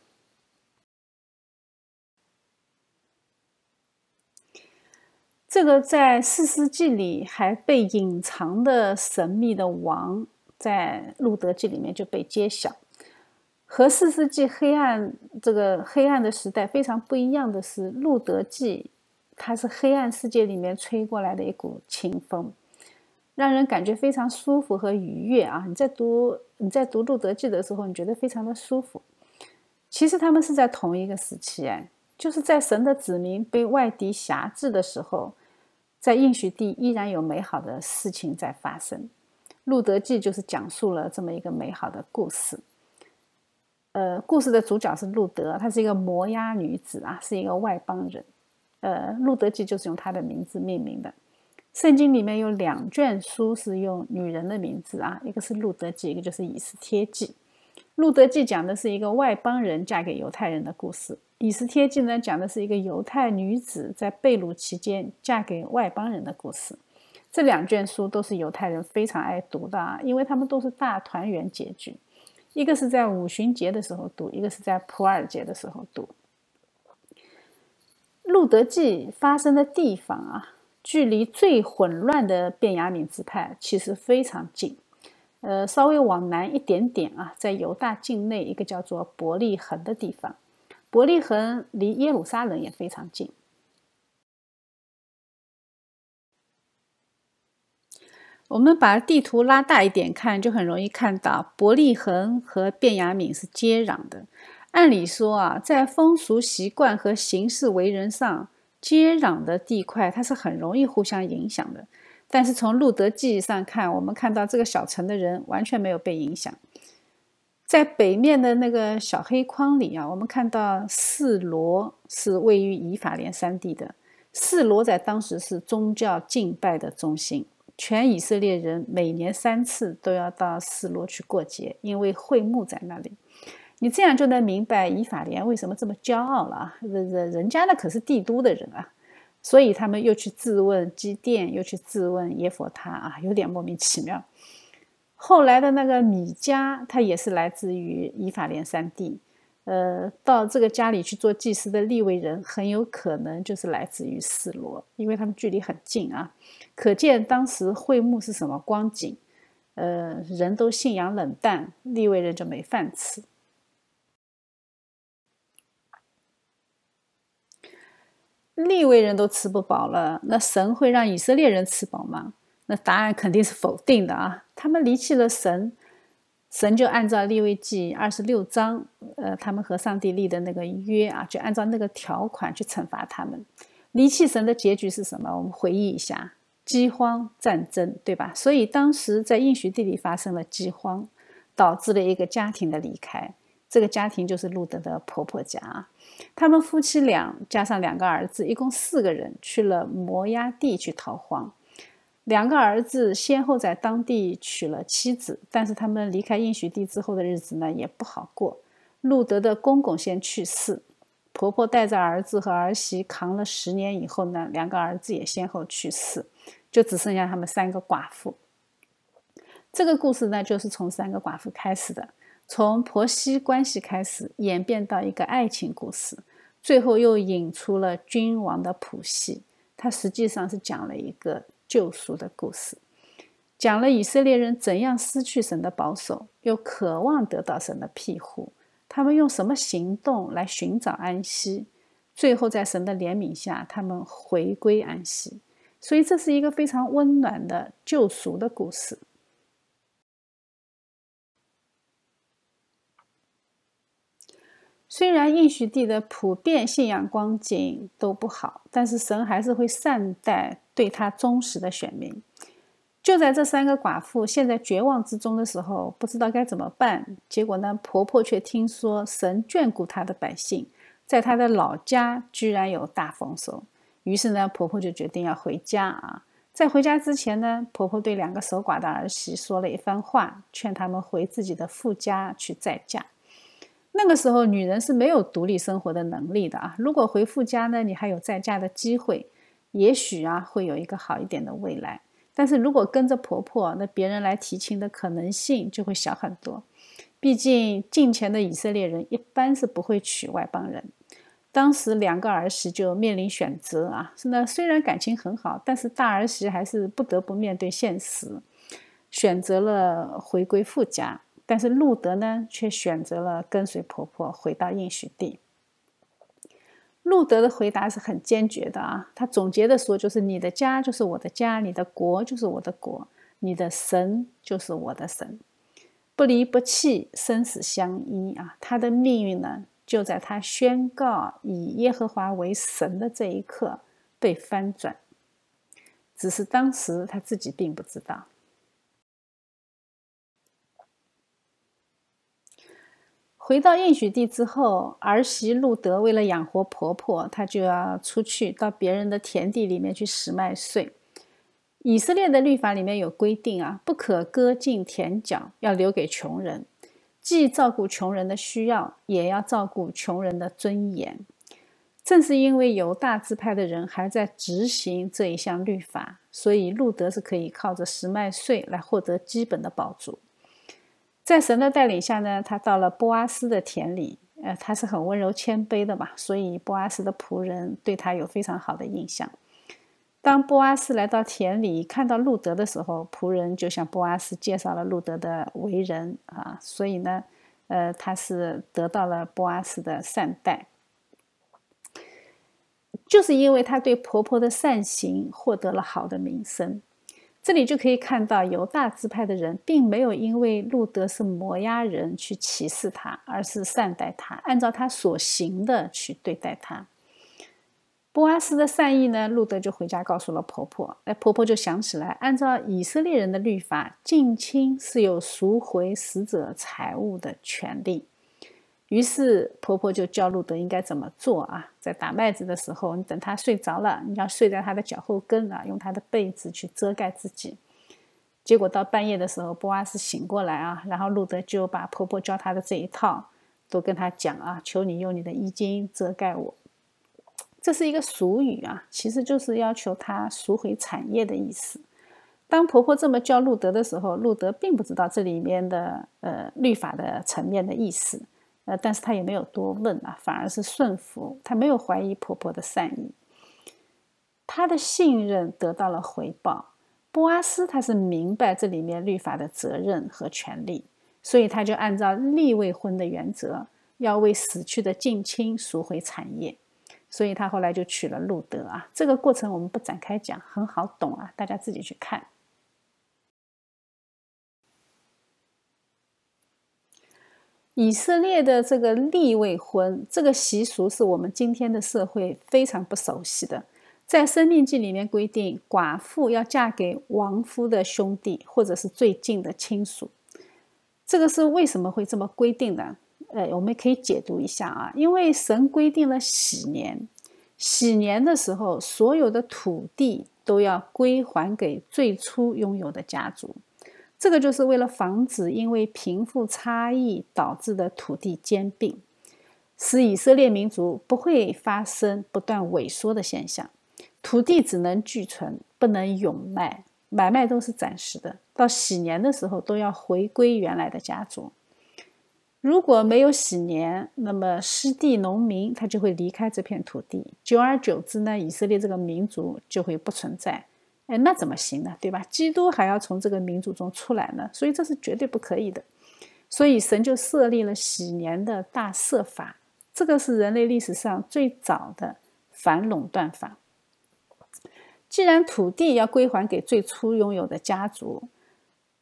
这个在四世纪里还被隐藏的神秘的王，在路德记里面就被揭晓。和四世纪黑暗这个黑暗的时代非常不一样的是，路德记它是黑暗世界里面吹过来的一股清风。让人感觉非常舒服和愉悦啊！你在读你在读《路德记》的时候，你觉得非常的舒服。其实他们是在同一个时期，哎，就是在神的子民被外敌辖制的时候，在应许地依然有美好的事情在发生。《路德记》就是讲述了这么一个美好的故事。呃，故事的主角是路德，她是一个摩押女子啊，是一个外邦人。呃，《路德记》就是用她的名字命名的。圣经里面有两卷书是用女人的名字啊，一个是路德记，一个就是以斯帖记。路德记讲的是一个外邦人嫁给犹太人的故事，以斯帖记呢讲的是一个犹太女子在被掳期间嫁给外邦人的故事。这两卷书都是犹太人非常爱读的啊，因为他们都是大团圆结局。一个是在五旬节的时候读，一个是在普尔节的时候读。路德记发生的地方啊。距离最混乱的便雅悯支派其实非常近，呃，稍微往南一点点啊，在犹大境内一个叫做伯利恒的地方，伯利恒离耶路撒冷也非常近。我们把地图拉大一点看，就很容易看到伯利恒和便雅悯是接壤的。按理说啊，在风俗习惯和行事为人上。接壤的地块，它是很容易互相影响的。但是从路德记忆上看，我们看到这个小城的人完全没有被影响。在北面的那个小黑框里啊，我们看到示罗是位于以法莲山地的。示罗在当时是宗教敬拜的中心，全以色列人每年三次都要到示罗去过节，因为会幕在那里。你这样就能明白以法莲为什么这么骄傲了啊！人人家那可是帝都的人啊，所以他们又去质问基甸，又去质问耶佛他啊，有点莫名其妙。后来的那个米迦，他也是来自于以法莲三地。呃，到这个家里去做祭司的利未人，很有可能就是来自于示罗，因为他们距离很近啊。可见当时会幕是什么光景？呃，人都信仰冷淡，利未人就没饭吃。利未人都吃不饱了，那神会让以色列人吃饱吗？那答案肯定是否定的啊！他们离弃了神。神就按照利未记二十六章，呃，他们和上帝立的那个约啊，就按照那个条款去惩罚他们。离弃神的结局是什么？我们回忆一下：饥荒、战争，对吧？所以当时在应许地里发生了饥荒，导致了一个家庭的离开。这个家庭就是路德的婆婆家，他们夫妻俩加上两个儿子，一共四个人去了摩崖地去逃荒。两个儿子先后在当地娶了妻子，但是他们离开应许地之后的日子呢也不好过。路德的公公先去世，婆婆带着儿子和儿媳扛了十年以后呢，两个儿子也先后去世，就只剩下他们三个寡妇。这个故事呢，就是从三个寡妇开始的，从婆媳关系开始演变到一个爱情故事，最后又引出了君王的谱系。它实际上是讲了一个。救赎的故事，讲了以色列人怎样失去神的保守，又渴望得到神的庇护。他们用什么行动来寻找安息？最后在神的怜悯下，他们回归安息。所以这是一个非常温暖的救赎的故事。虽然应许地的普遍信仰光景都不好，但是神还是会善待。对他忠实的选民，就在这三个寡妇陷在绝望之中的时候，不知道该怎么办。结果呢，婆婆却听说神眷顾她的百姓，在她的老家居然有大丰收。于是呢，婆婆就决定要回家啊。在回家之前呢，婆婆对两个守寡的儿媳说了一番话，劝他们回自己的父家去再嫁。那个时候，女人是没有独立生活的能力的啊。如果回父家呢，你还有再嫁的机会。也许啊，会有一个好一点的未来。但是如果跟着婆婆，那别人来提亲的可能性就会小很多。毕竟近前的以色列人一般是不会娶外邦人。当时两个儿媳就面临选择啊，那虽然感情很好，但是大儿媳还是不得不面对现实，选择了回归父家。但是路德呢，却选择了跟随婆婆回到应许地。路德的回答是很坚决的啊，他总结的说就是你的家就是我的家，你的国就是我的国，你的神就是我的神，不离不弃，生死相依啊。他的命运呢，就在他宣告以耶和华为神的这一刻被翻转，只是当时他自己并不知道。回到应许地之后，儿媳路德为了养活婆婆，她就要出去到别人的田地里面去拾麦穗。以色列的律法里面有规定啊，不可割尽田角，要留给穷人，既照顾穷人的需要，也要照顾穷人的尊严。正是因为犹大支派的人还在执行这一项律法，所以路德是可以靠着拾麦穗来获得基本的保足。在神的带领下呢，他到了波阿斯的田里，呃，他是很温柔谦卑的嘛，所以波阿斯的仆人对他有非常好的印象。当波阿斯来到田里看到路德的时候，仆人就向波阿斯介绍了路德的为人啊，所以呢，呃，他是得到了波阿斯的善待，就是因为他对婆婆的善行获得了好的名声。这里就可以看到，犹大支派的人并没有因为路德是摩押人去歧视他，而是善待他，按照他所行的去对待他。波阿斯的善意呢，路德就回家告诉了婆婆。哎，婆婆就想起来，按照以色列人的律法，近亲是有赎回死者财物的权利。于是婆婆就教路德应该怎么做啊？在打麦子的时候，你等他睡着了，你要睡在他的脚后跟啊，用他的被子去遮盖自己。结果到半夜的时候，波阿斯醒过来啊，然后路德就把婆婆教他的这一套都跟他讲啊，求你用你的衣襟遮盖我。这是一个俗语啊，其实就是要求他赎回产业的意思。当婆婆这么教路德的时候，路德并不知道这里面的呃律法的层面的意思，呃，但是他也没有多问啊，反而是顺服，他没有怀疑婆婆的善意，他的信任得到了回报。波阿斯他是明白这里面律法的责任和权利，所以他就按照立未婚的原则，要为死去的近亲赎回产业。所以他后来就娶了路德啊，这个过程我们不展开讲，很好懂啊，大家自己去看。以色列的这个立未婚这个习俗是我们今天的社会非常不熟悉的，在《生命记》里面规定，寡妇要嫁给亡夫的兄弟或者是最近的亲属，这个是为什么会这么规定的？呃，我们可以解读一下啊，因为神规定了喜年，喜年的时候，所有的土地都要归还给最初拥有的家族，这个就是为了防止因为贫富差异导致的土地兼并，使以色列民族不会发生不断萎缩的现象。土地只能聚存，不能永卖，买卖都是暂时的，到喜年的时候都要回归原来的家族。如果没有喜年，那么失地农民他就会离开这片土地，久而久之呢，以色列这个民族就会不存在。哎，那怎么行呢？对吧？基督还要从这个民族中出来呢，所以这是绝对不可以的。所以神就设立了喜年的大赦法，这个是人类历史上最早的反垄断法。既然土地要归还给最初拥有的家族，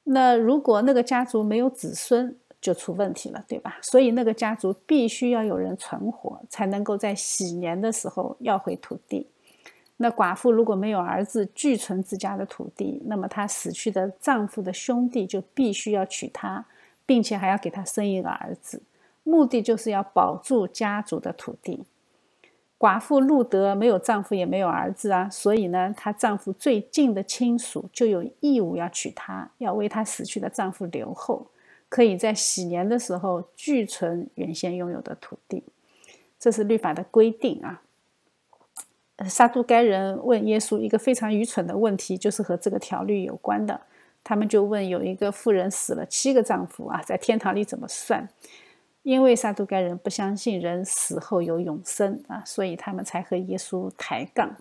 那如果那个家族没有子孙，就出问题了，对吧？所以那个家族必须要有人存活，才能够在喜年的时候要回土地。那寡妇如果没有儿子继存自家的土地，那么她死去的丈夫的兄弟就必须要娶她，并且还要给她生一个儿子，目的就是要保住家族的土地。寡妇路德没有丈夫也没有儿子啊，所以呢，她丈夫最近的亲属就有义务要娶她，要为她死去的丈夫留后。可以在喜年的时候继存原先拥有的土地，这是律法的规定啊。撒都该人问耶稣一个非常愚蠢的问题，就是和这个条律有关的。他们就问：有一个妇人死了七个丈夫啊，在天堂里怎么算？因为撒都该人不相信人死后有永生啊，所以他们才和耶稣抬杠。《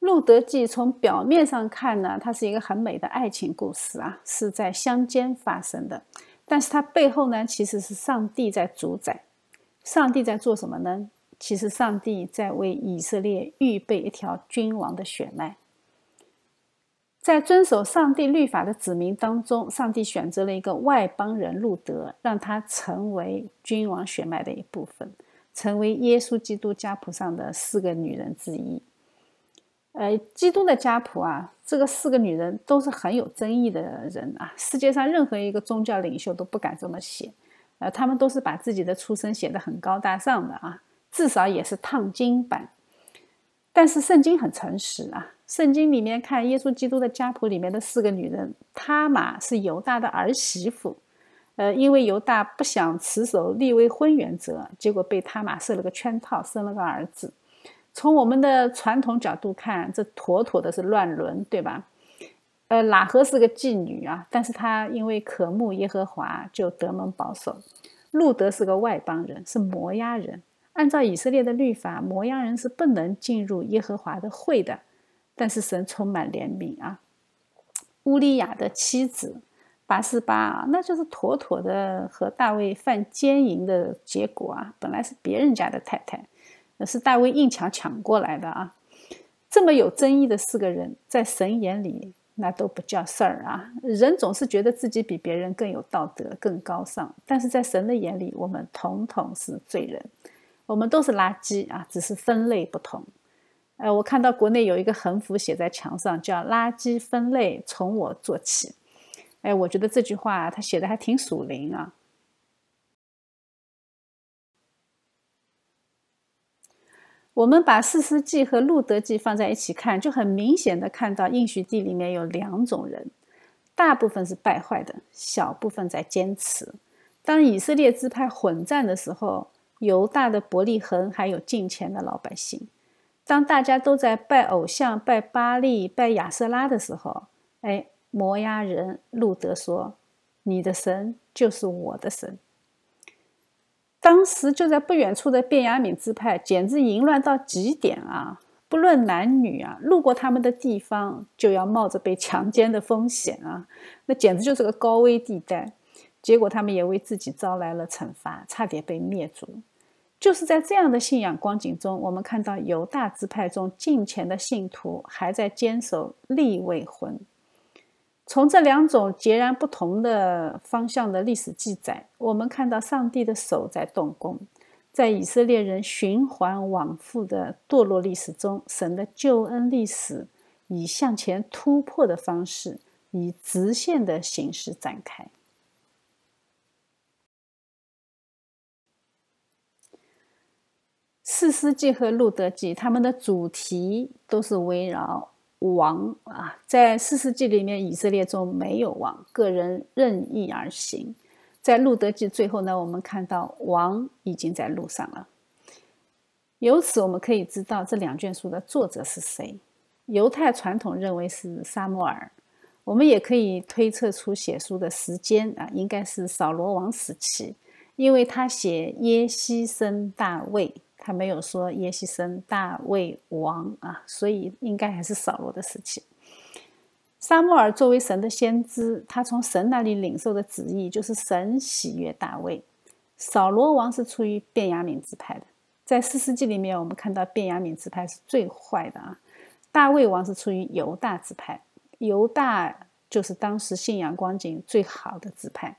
路德记》从表面上看呢，它是一个很美的爱情故事啊，是在乡间发生的。但是它背后呢，其实是上帝在主宰。上帝在做什么呢？其实上帝在为以色列预备一条君王的血脉。在遵守上帝律法的子民当中，上帝选择了一个外邦人路德，让他成为君王血脉的一部分，成为耶稣基督家谱上的四个女人之一。呃，基督的家谱啊，这个四个女人都是很有争议的人啊。世界上任何一个宗教领袖都不敢这么写，呃，他们都是把自己的出身写得很高大上的啊，至少也是烫金版。但是圣经很诚实啊，圣经里面看耶稣基督的家谱里面的四个女人，他玛是犹大的儿媳妇，呃，因为犹大不想持守立未婚原则，结果被他玛设了个圈套，生了个儿子。从我们的传统角度看，这妥妥的是乱伦，对吧？呃，喇合是个妓女啊，但是她因为渴慕耶和华，就得蒙保守。路德是个外邦人，是摩押人。按照以色列的律法，摩押人是不能进入耶和华的会的。但是神充满怜悯啊，乌利亚的妻子八四八啊，那就是妥妥的和大卫犯奸淫的结果啊，本来是别人家的太太。是大卫硬抢抢过来的啊！这么有争议的四个人，在神眼里那都不叫事儿啊！人总是觉得自己比别人更有道德、更高尚，但是在神的眼里，我们统统是罪人，我们都是垃圾啊，只是分类不同。呃，我看到国内有一个横幅写在墙上，叫“垃圾分类从我做起”。哎，我觉得这句话他写的还挺属灵啊。我们把《四世纪》和《路德记》放在一起看，就很明显的看到应许地里面有两种人，大部分是败坏的，小部分在坚持。当以色列支派混战的时候，犹大的伯利恒还有近前的老百姓；当大家都在拜偶像、拜巴利、拜亚瑟拉的时候，哎，摩押人路德说：“你的神就是我的神。”当时就在不远处的便雅悯支派，简直淫乱到极点啊！不论男女啊，路过他们的地方就要冒着被强奸的风险啊！那简直就是个高危地带。结果他们也为自己招来了惩罚，差点被灭族。就是在这样的信仰光景中，我们看到犹大支派中近前的信徒还在坚守立未婚。从这两种截然不同的方向的历史记载，我们看到上帝的手在动工，在以色列人循环往复的堕落历史中，神的救恩历史以向前突破的方式，以直线的形式展开。四世纪和路德记，他们的主题都是围绕。王啊，在四世纪里面，以色列中没有王，个人任意而行。在路德记最后呢，我们看到王已经在路上了。由此我们可以知道这两卷书的作者是谁。犹太传统认为是撒母耳，我们也可以推测出写书的时间啊，应该是扫罗王时期，因为他写耶西生大卫。他没有说耶西生大卫王啊，所以应该还是扫罗的时期。撒母耳作为神的先知，他从神那里领受的旨意就是神喜悦大卫。扫罗王是出于便雅悯支派的，在四世纪里面，我们看到便雅悯支派是最坏的啊。大卫王是出于犹大支派，犹大就是当时信仰光景最好的支派。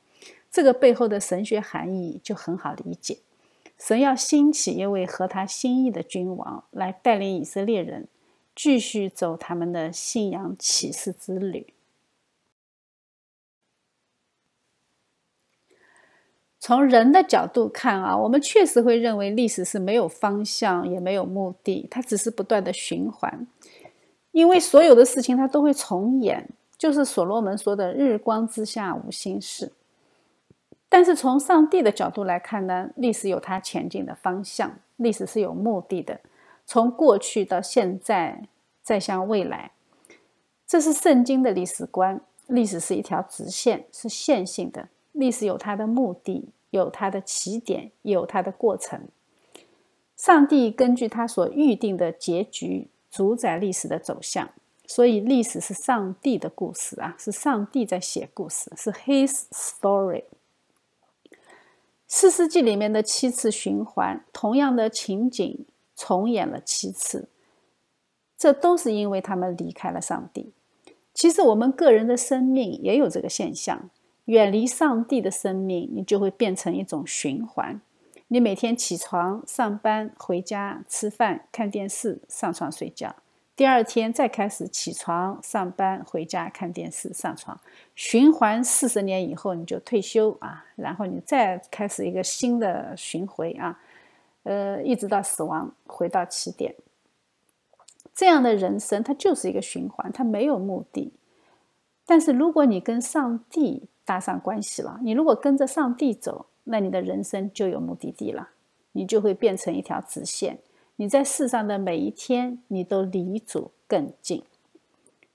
这个背后的神学含义就很好理解。神要兴起一位合他心意的君王，来带领以色列人继续走他们的信仰启示之旅。从人的角度看啊，我们确实会认为历史是没有方向，也没有目的，它只是不断的循环。因为所有的事情它都会重演，就是所罗门说的“日光之下无新事”。但是从上帝的角度来看呢，历史有它前进的方向，历史是有目的的，从过去到现在，再向未来，这是圣经的历史观。历史是一条直线，是线性的。历史有它的目的，有它的起点，有它的过程。上帝根据他所预定的结局，主宰历史的走向。所以，历史是上帝的故事啊，是上帝在写故事，是 His story。四世纪里面的七次循环，同样的情景重演了七次，这都是因为他们离开了上帝。其实我们个人的生命也有这个现象，远离上帝的生命，你就会变成一种循环。你每天起床、上班、回家、吃饭、看电视、上床睡觉。第二天再开始起床、上班、回家、看电视、上床，循环四十年以后你就退休啊，然后你再开始一个新的巡回啊，呃，一直到死亡回到起点。这样的人生它就是一个循环，它没有目的。但是如果你跟上帝搭上关系了，你如果跟着上帝走，那你的人生就有目的地了，你就会变成一条直线。你在世上的每一天，你都离主更近，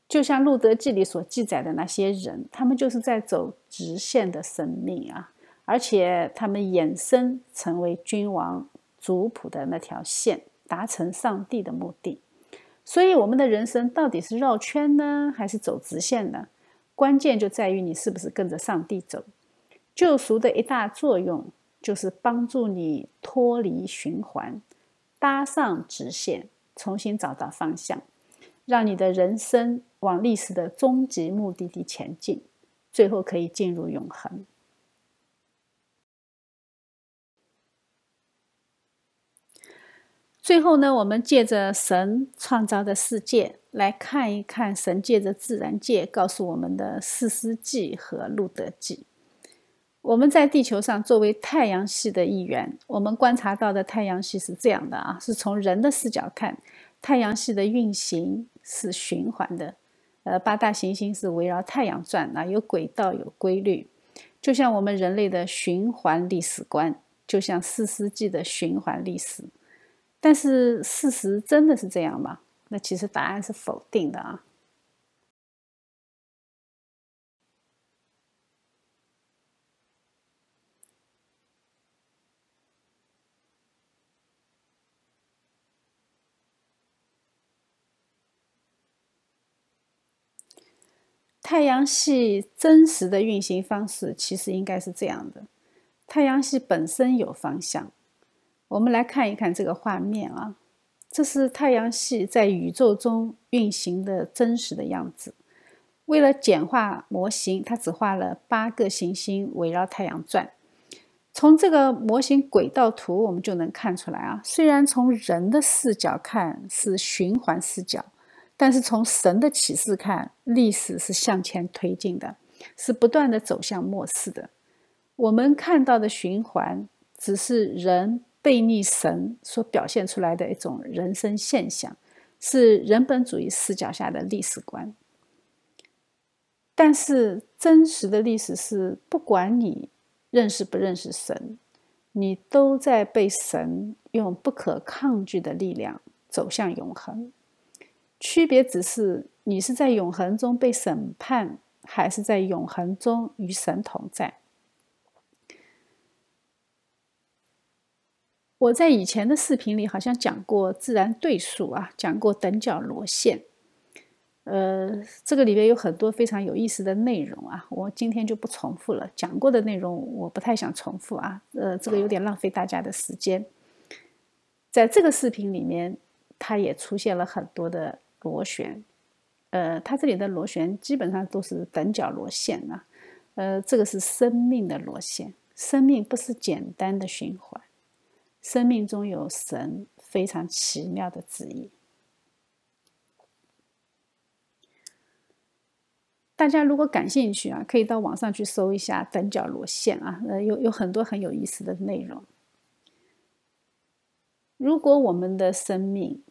就像《路德记》里所记载的那些人，他们就是在走直线的生命啊，而且他们衍生成为君王族谱的那条线，达成上帝的目的。所以，我们的人生到底是绕圈呢，还是走直线呢？关键就在于你是不是跟着上帝走。救赎的一大作用就是帮助你脱离循环。搭上直线，重新找到方向。让你的人生往历史的终极目的地前进，最后可以进入永恒。最后呢，我们借着神创造的世界来看一看神借着自然界告诉我们的《四世纪》和《路德记》。我们在地球上作为太阳系的一员，我们观察到的太阳系是这样的啊，是从人的视角看，太阳系的运行是循环的，呃，八大行星是围绕太阳转啊，有轨道，有规律，就像我们人类的循环历史观，就像四世纪的循环历史。但是事实真的是这样吗？那其实答案是否定的啊。太阳系真实的运行方式其实应该是这样的：太阳系本身有方向。我们来看一看这个画面啊，这是太阳系在宇宙中运行的真实的样子。为了简化模型，它只画了八个行星围绕太阳转。从这个模型轨道图，我们就能看出来啊，虽然从人的视角看是循环视角，但是从神的启示看，历史是向前推进的，是不断的走向末世的。我们看到的循环，只是人。背逆神所表现出来的一种人生现象，是人本主义视角下的历史观。但是真实的历史是，不管你认识不认识神，你都在被神用不可抗拒的力量走向永恒。区别只是你是在永恒中被审判，还是在永恒中与神同在。我在以前的视频里好像讲过自然对数啊，讲过等角螺线，呃，这个里面有很多非常有意思的内容啊，我今天就不重复了。讲过的内容我不太想重复啊，呃，这个有点浪费大家的时间。在这个视频里面，它也出现了很多的螺旋，呃，它这里的螺旋基本上都是等角螺线啊，呃，这个是生命的螺线，生命不是简单的循环。生命中有神非常奇妙的旨意。大家如果感兴趣啊，可以到网上去搜一下等角螺线啊，呃，有有很多很有意思的内容。如果我们的生命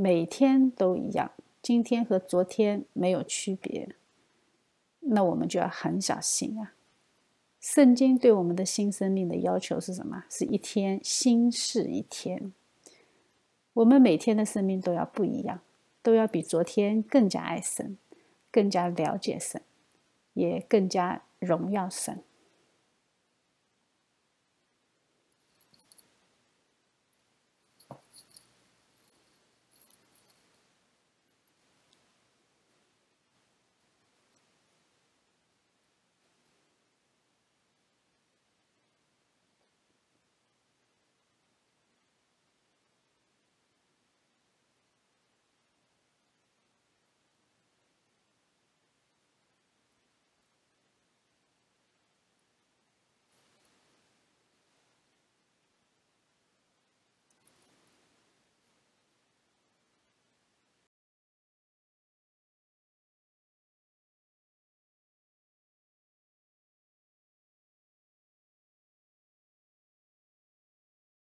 每天都一样，今天和昨天没有区别，那我们就要很小心啊。圣经对我们的新生命的要求是什么？是一天新事一天。我们每天的生命都要不一样，都要比昨天更加爱神，更加了解神，也更加荣耀神。